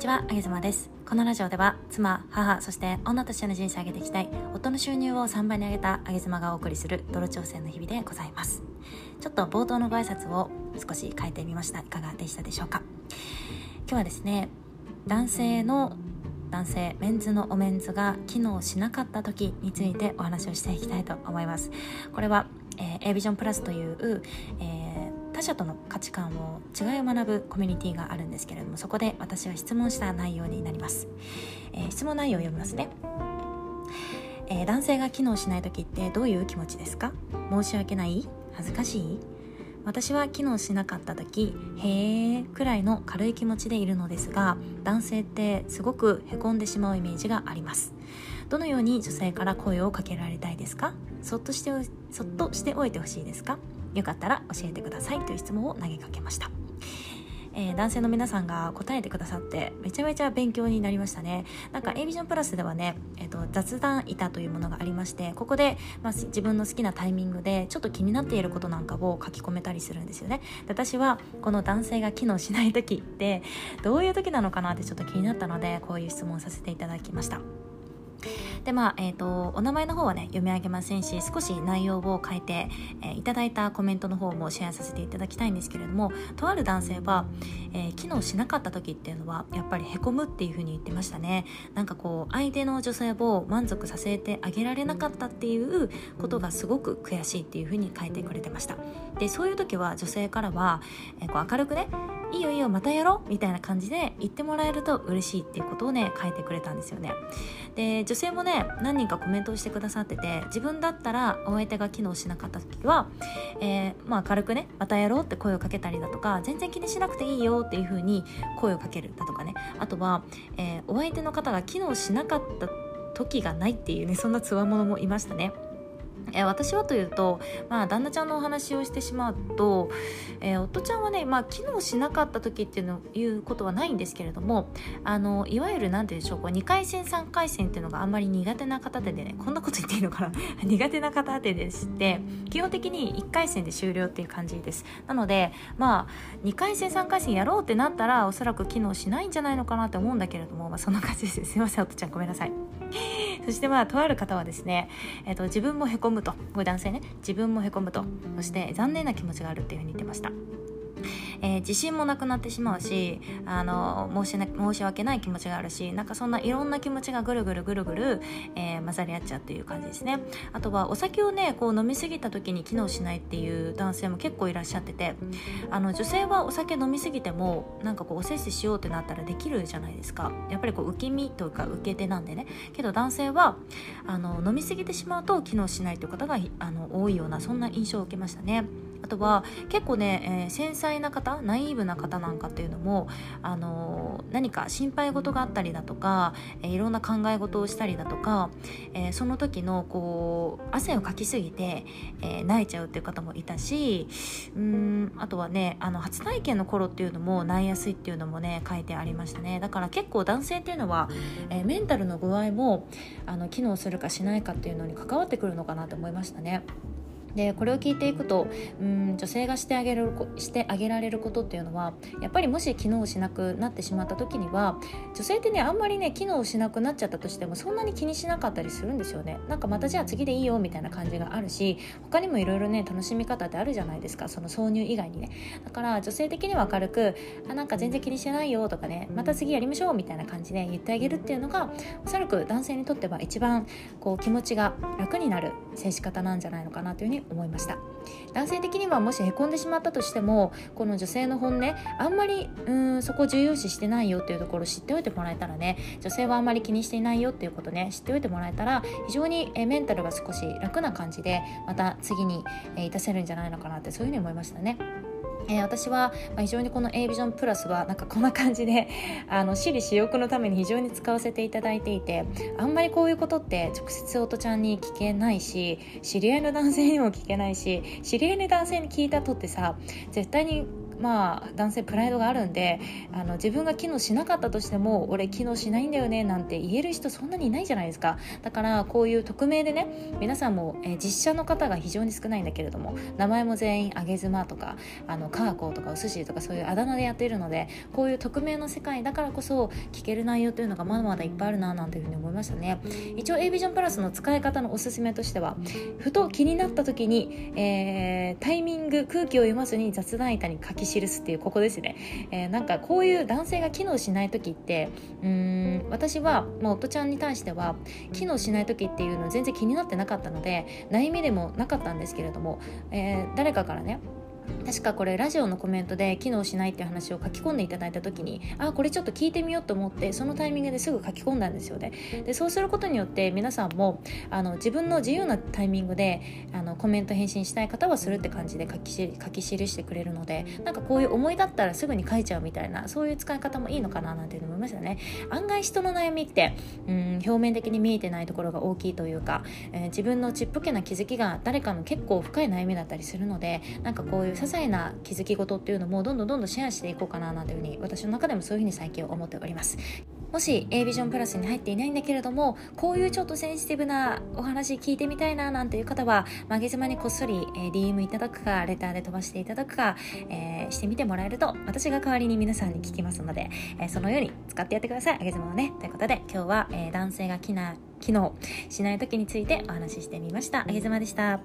ちは、あげずまです。このラジオでは、妻、母、そして女としての人生を上げていきたい、夫の収入を3倍に上げたあげずまがお送りする泥挑戦の日々でございます。ちょっと冒頭のご挨拶を少し変えてみました。いかがでしたでしょうか？今日はですね、男性の男性メンズのおメンズが機能しなかった時についてお話をしていきたいと思いますこれは、えー、A ビジョンプラスという、えー、他者との価値観を違いを学ぶコミュニティがあるんですけれどもそこで私は質問した内容になります、えー、質問内容を読みますね。えー、男性が機能しない時ってどういう気持ちですか？申し訳ない？恥ずかしい？私は機能しなかった時へえくらいの軽い気持ちでいるのですが男性ってすごくへこんでしまうイメージがあります。どのように女性から声をかけられたいですか？そっとしてそっとしておいてほしいですか？よかったら教えてくださいという質問を投げかけました。えー、男性の皆さんが答えてくださってめちゃめちゃ勉強になりましたね。なんか A ビジョンプラスではね、えーと、雑談板というものがありましてここで、まあ、自分の好きなタイミングでちょっと気になっていることなんかを書き込めたりするんですよね。私はこの男性が機能しない時ってどういう時なのかなってちょっと気になったのでこういう質問させていただきました。でまあえーと、お名前の方はね読み上げませんし少し内容を変えて、えー、いただいたコメントの方もシェアさせていただきたいんですけれどもとある男性は、えー、機能しなかった時っていうのはやっぱりへこむっていうふうに言ってましたね。なんかこう相手の女性を満足させてあげられなかったっていうことがすごく悔しいっていうふうに書いてくれてました。でそういう時は女性からは、えー、こう明るくねいいよいいよまたやろうみたいな感じで言ってもらえると嬉しいっていうことをね書いてくれたんですよね。で女性もね何人かコメントをしてくださってて自分だったらお相手が機能しなかった時は、えー、まあ軽くねまたやろうって声をかけたりだとか全然気にしなくていいよっていう風に声をかけるだとかね。あとは、えー、お相手の方が機能しなかった時がないっていうねそんなつわものもいましたね。え、私はというと、まあ、旦那ちゃんのお話をしてしまうと、えー、夫ちゃんはね、まあ、機能しなかった時っていうのいうことはないんですけれどもあのいわゆる何て言うんでしょうこう2回戦3回戦っていうのがあんまり苦手な方でねこんなこと言っていいのかな？苦手な方ででして基本的に1回戦で終了っていう感じです。なのでまあ2回戦3回戦やろうってなったらおそらく機能しないんじゃないのかなって思うんだけれども、まあ、そんな感じです。すいません夫ちゃんごめんなさい。そしてまあとある方はですね、えーと、自分もへこむと。これ男性ね。自分もへこむと。そして残念な気持ちがあるっていうふうに言ってました。えー、自信もなくなってしまうしあの申し申し訳ない気持ちがあるしなんかそんないろんな気持ちがぐるぐるぐるぐる、えー、混ざり合っちゃうっていう感じですね。あとはお酒をねこう飲み過ぎた時に機能しないっていう男性も結構いらっしゃっててあの女性はお酒飲み過ぎてもなんかこうおせっせしようってなったらできるじゃないですか。やっぱりこう受け身というか受け手なんでね。けど男性はあの飲み過ぎてしまうと機能しないという方があの多いようなそんな印象を受けましたね。あとは結構ね、えー、繊細な方ナイーブな方なんかっていうのも、あのー、何か心配事があったりだとか、えー、いろんな考え事をしたりだとか、え、その時のこう汗をかきすぎて、え泣いちゃうっていう方もいたしうんあとはねあの初体験の頃っていうのも泣いやすいっていうのもね書いてありましたねだから結構男性っていうのは、えメンタルの具合もあの機能するかしないかっていうのに関わってくるのかなと思いましたね。でこれを聞いていくとうん女性がしてあげるしてあげられることっていうのはやっぱりもし機能しなくなってしまった時には女性ってねあんまりね機能しなくなっちゃったとしてもそんなに気にしなかったりするんですよね。なんかまたじゃあ次でいいよみたいな感じがあるし他にもいろいろね楽しみ方ってあるじゃないですか。その挿入以外にね。だから女性的には明るくあなんか全然気にしてないよとかねまた次やりましょうみたいな感じで言ってあげるっていうのがおそらく男性にとっては一番こう気持ちが楽になる接し方なんじゃないのかなというふうに思いました男性的にはもしへこんでしまったとしてもこの女性の本音あんまりうんそこ重要視してないよっていうところを知っておいてもらえたらね女性はあんまり気にしていないよっていうことね知っておいてもらえたら非常にえメンタルが少し楽な感じでまた次にえいたせるんじゃないのかなってそういうふうに思いましたね。え、私は、非常にこの A ビジョンプラスはなんかこんな感じで あの私利私欲のために非常に使わせていただいていてあんまりこういうことって直接音ちゃんに聞けないし知り合いの男性にも聞けないし知り合いの男性に聞いたとってさ絶対にまあ男性プライドがあるんであの自分が機能しなかったとしても俺機能しないんだよねなんて言える人そんなにいないじゃないですか。だからこういう匿名でね皆さんも、えー、実写の方が非常に少ないんだけれども名前も全員あげ妻とかあのカーコとかお寿司とかそういうあだ名でやっているのでこういう匿名の世界だからこそ聞ける内容というのがまだまだいっぱいあるななんていうふうに思いましたね。一応 A ビジョンプラスの使い方のおすすめとしてはふと気になった時に、えー、タイミング空気を読まずに雑談板に書き記すっていうここですね、えー、なんかこういう男性が機能しない時ってうん私はもう夫ちゃんに対しては機能しない時っていうの全然気になってなかったので悩みでもなかったんですけれども、えー、誰かからね確かこれラジオのコメントで機能しないっていう話を書き込んでいただいた時にあこれちょっと聞いてみようと思ってそのタイミングですぐ書き込んだんですよね。でそうすることによって皆さんもあの自分の自由なタイミングであのコメント返信したい方はするって感じで書き書き記してくれるのでなんかこういう思いだったらすぐに書いちゃうみたいなそういう使い方もいいのかななんて思いましたね。案外人の悩みってうん表面的に見えてないところが大きいというか、えー、自分のちっぽけな気づきが誰かの結構深い悩みだったりするのでなんかこういう些細細な気づき事っていうのもどんどんどんどんシェアしていこうかななんていうふうに私の中でもそういうふうに最近思っております。もし A ビジョンプラスに入っていないんだけれどもこういうちょっとセンシティブなお話聞いてみたいななんていう方は曲げ島にこっそり、DM いただくかレターで飛ばしていただくか、えー、してみてもらえると私が代わりに皆さんに聞きますので、えー、そのように使ってやってください。あげ妻をね。ということで今日は、えー男性が機機能しない時についてお話ししてみました。あげ妻でした。